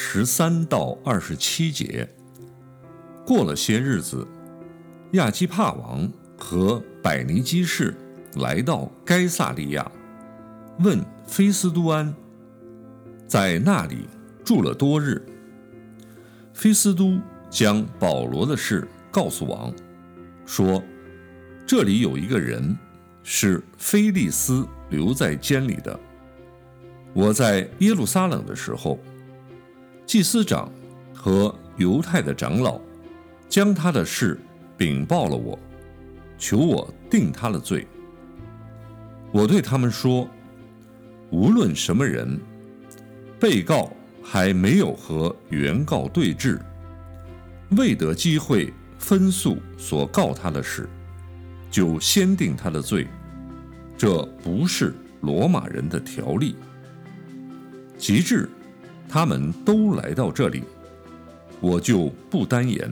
十三到二十七节。过了些日子，亚基帕王。和百尼基士来到该萨利亚，问菲斯都安，在那里住了多日。菲斯都将保罗的事告诉王，说：“这里有一个人是菲利斯留在监里的。我在耶路撒冷的时候，祭司长和犹太的长老将他的事禀报了我。”求我定他的罪。我对他们说：无论什么人，被告还没有和原告对质，未得机会分诉所告他的事，就先定他的罪，这不是罗马人的条例。及至他们都来到这里，我就不单言。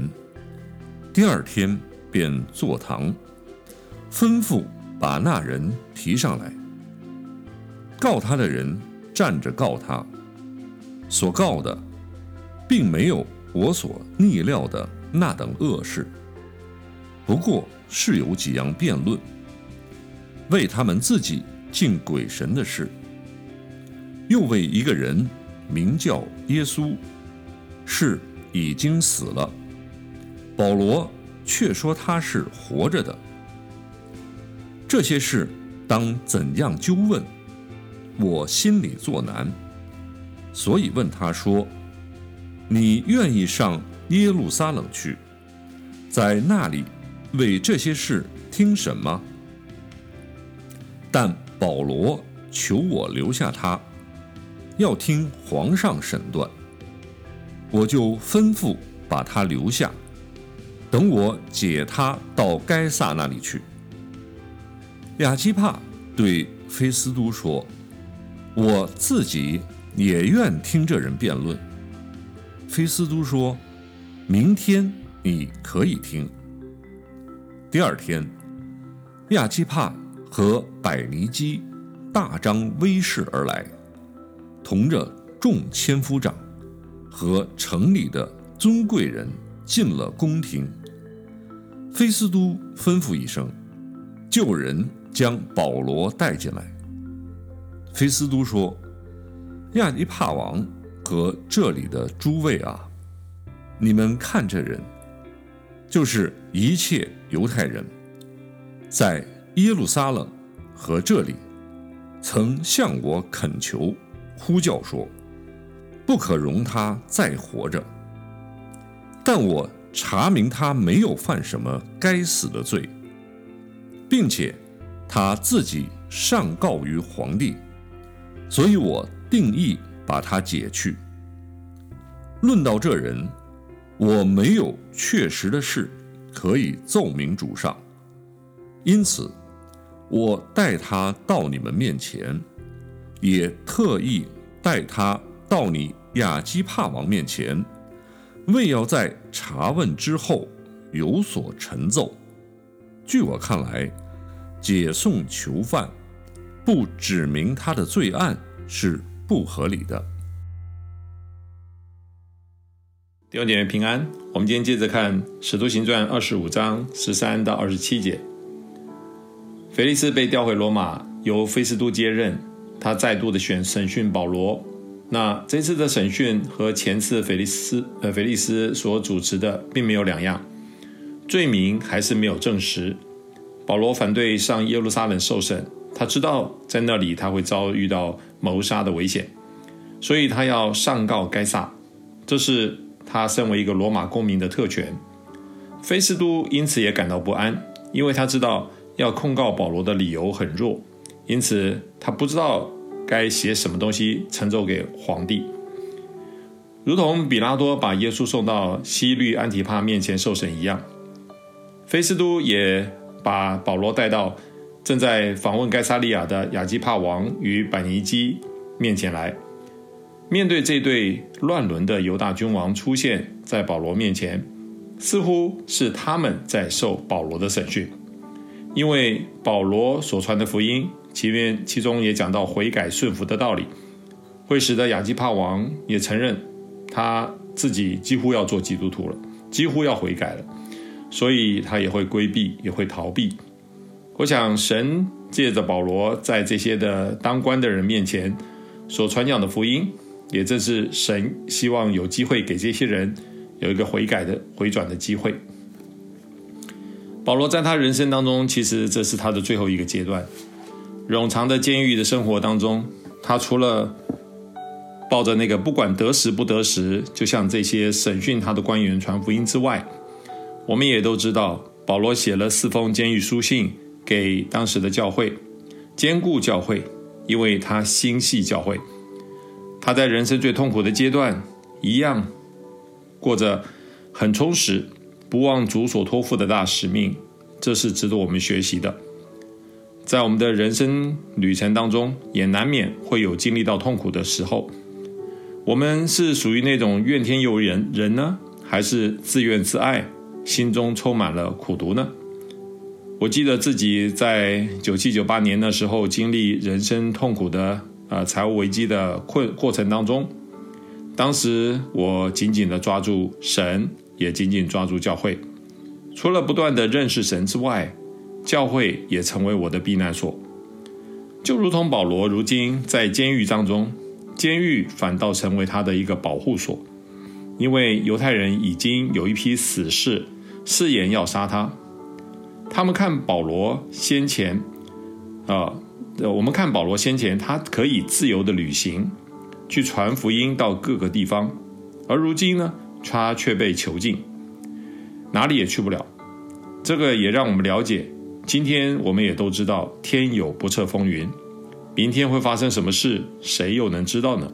第二天便坐堂。吩咐把那人提上来。告他的人站着告他，所告的，并没有我所逆料的那等恶事，不过是有几样辩论，为他们自己敬鬼神的事，又为一个人名叫耶稣，是已经死了，保罗却说他是活着的。这些事当怎样纠问？我心里作难，所以问他说：“你愿意上耶路撒冷去，在那里为这些事听审吗？”但保罗求我留下他，要听皇上审断。我就吩咐把他留下，等我解他到该萨那里去。亚基帕对菲斯都说：“我自己也愿听这人辩论。”菲斯都说：“明天你可以听。”第二天，亚基帕和百尼基大张威势而来，同着众千夫长和城里的尊贵人进了宫廷。菲斯都吩咐一声，救人。将保罗带进来。菲斯都说：“亚尼帕王和这里的诸位啊，你们看这人，就是一切犹太人，在耶路撒冷和这里，曾向我恳求、呼叫说，不可容他再活着。但我查明他没有犯什么该死的罪，并且。”他自己上告于皇帝，所以我定义把他解去。论到这人，我没有确实的事可以奏明主上，因此我带他到你们面前，也特意带他到你亚基帕王面前，为要在查问之后有所陈奏。据我看来。解送囚犯，不指明他的罪案是不合理的。弟兄姐妹平安，我们今天接着看《使徒行传》二十五章十三到二十七节。腓利斯被调回罗马，由菲斯都接任，他再度的选审讯保罗。那这次的审讯和前次菲利斯呃菲利斯所主持的并没有两样，罪名还是没有证实。保罗反对上耶路撒冷受审，他知道在那里他会遭遇到谋杀的危险，所以他要上告该撒，这是他身为一个罗马公民的特权。菲斯都因此也感到不安，因为他知道要控告保罗的理由很弱，因此他不知道该写什么东西呈奏给皇帝。如同比拉多把耶稣送到西律安提帕面前受审一样，菲斯都也把保罗带到正在访问该萨利亚的亚基帕王与百尼基面前来。面对这对乱伦的犹大君王出现在保罗面前，似乎是他们在受保罗的审讯，因为保罗所传的福音，其面其中也讲到悔改顺服的道理，会使得亚基帕王也承认。他自己几乎要做基督徒了，几乎要悔改了，所以他也会规避，也会逃避。我想，神借着保罗在这些的当官的人面前所传讲的福音，也正是神希望有机会给这些人有一个悔改的回转的机会。保罗在他人生当中，其实这是他的最后一个阶段，冗长的监狱的生活当中，他除了抱着那个不管得时不得时，就像这些审讯他的官员传福音之外，我们也都知道，保罗写了四封监狱书信给当时的教会，兼顾教会，因为他心系教会。他在人生最痛苦的阶段，一样过着很充实、不忘主所托付的大使命，这是值得我们学习的。在我们的人生旅程当中，也难免会有经历到痛苦的时候。我们是属于那种怨天尤人人呢，还是自怨自艾，心中充满了苦毒呢？我记得自己在九七九八年的时候，经历人生痛苦的呃财务危机的困过程当中，当时我紧紧的抓住神，也紧紧抓住教会。除了不断的认识神之外，教会也成为我的避难所。就如同保罗如今在监狱当中。监狱反倒成为他的一个保护所，因为犹太人已经有一批死士誓言要杀他。他们看保罗先前，啊，我们看保罗先前，他可以自由的旅行，去传福音到各个地方，而如今呢，他却被囚禁，哪里也去不了。这个也让我们了解，今天我们也都知道，天有不测风云。明天会发生什么事，谁又能知道呢？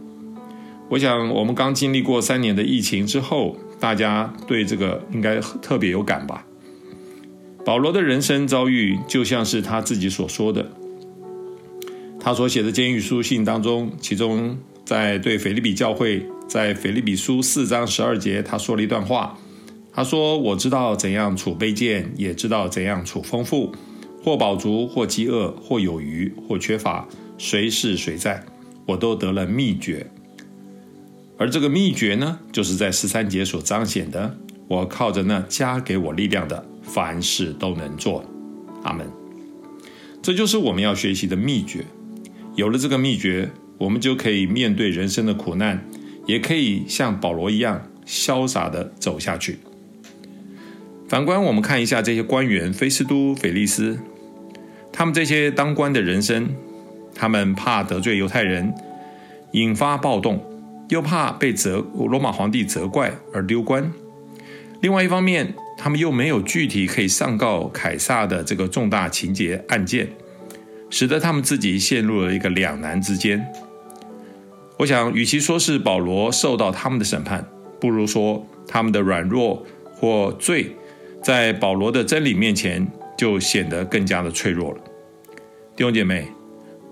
我想，我们刚经历过三年的疫情之后，大家对这个应该特别有感吧。保罗的人生遭遇，就像是他自己所说的，他所写的监狱书信当中，其中在对腓利比教会，在腓利比书四章十二节，他说了一段话，他说：“我知道怎样处卑贱，也知道怎样处丰富，或饱足，或饥饿，或有余，或缺乏。”谁是谁在，我都得了秘诀。而这个秘诀呢，就是在十三节所彰显的。我靠着那加给我力量的，凡事都能做。阿门。这就是我们要学习的秘诀。有了这个秘诀，我们就可以面对人生的苦难，也可以像保罗一样潇洒的走下去。反观我们看一下这些官员，菲斯都、菲利斯，他们这些当官的人生。他们怕得罪犹太人，引发暴动，又怕被责罗马皇帝责怪而丢官。另外一方面，他们又没有具体可以上告凯撒的这个重大情节案件，使得他们自己陷入了一个两难之间。我想，与其说是保罗受到他们的审判，不如说他们的软弱或罪，在保罗的真理面前就显得更加的脆弱了。弟兄姐妹。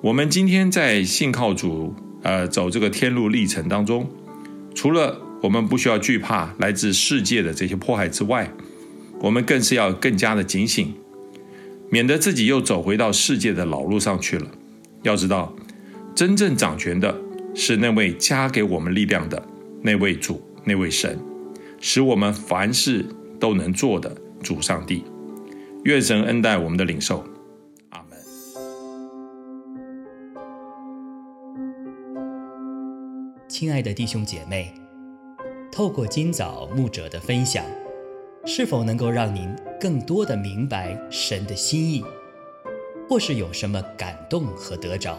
我们今天在信靠主，呃，走这个天路历程当中，除了我们不需要惧怕来自世界的这些迫害之外，我们更是要更加的警醒，免得自己又走回到世界的老路上去了。要知道，真正掌权的是那位加给我们力量的那位主、那位神，使我们凡事都能做的主上帝。愿神恩待我们的领受。亲爱的弟兄姐妹，透过今早牧者的分享，是否能够让您更多的明白神的心意，或是有什么感动和得着？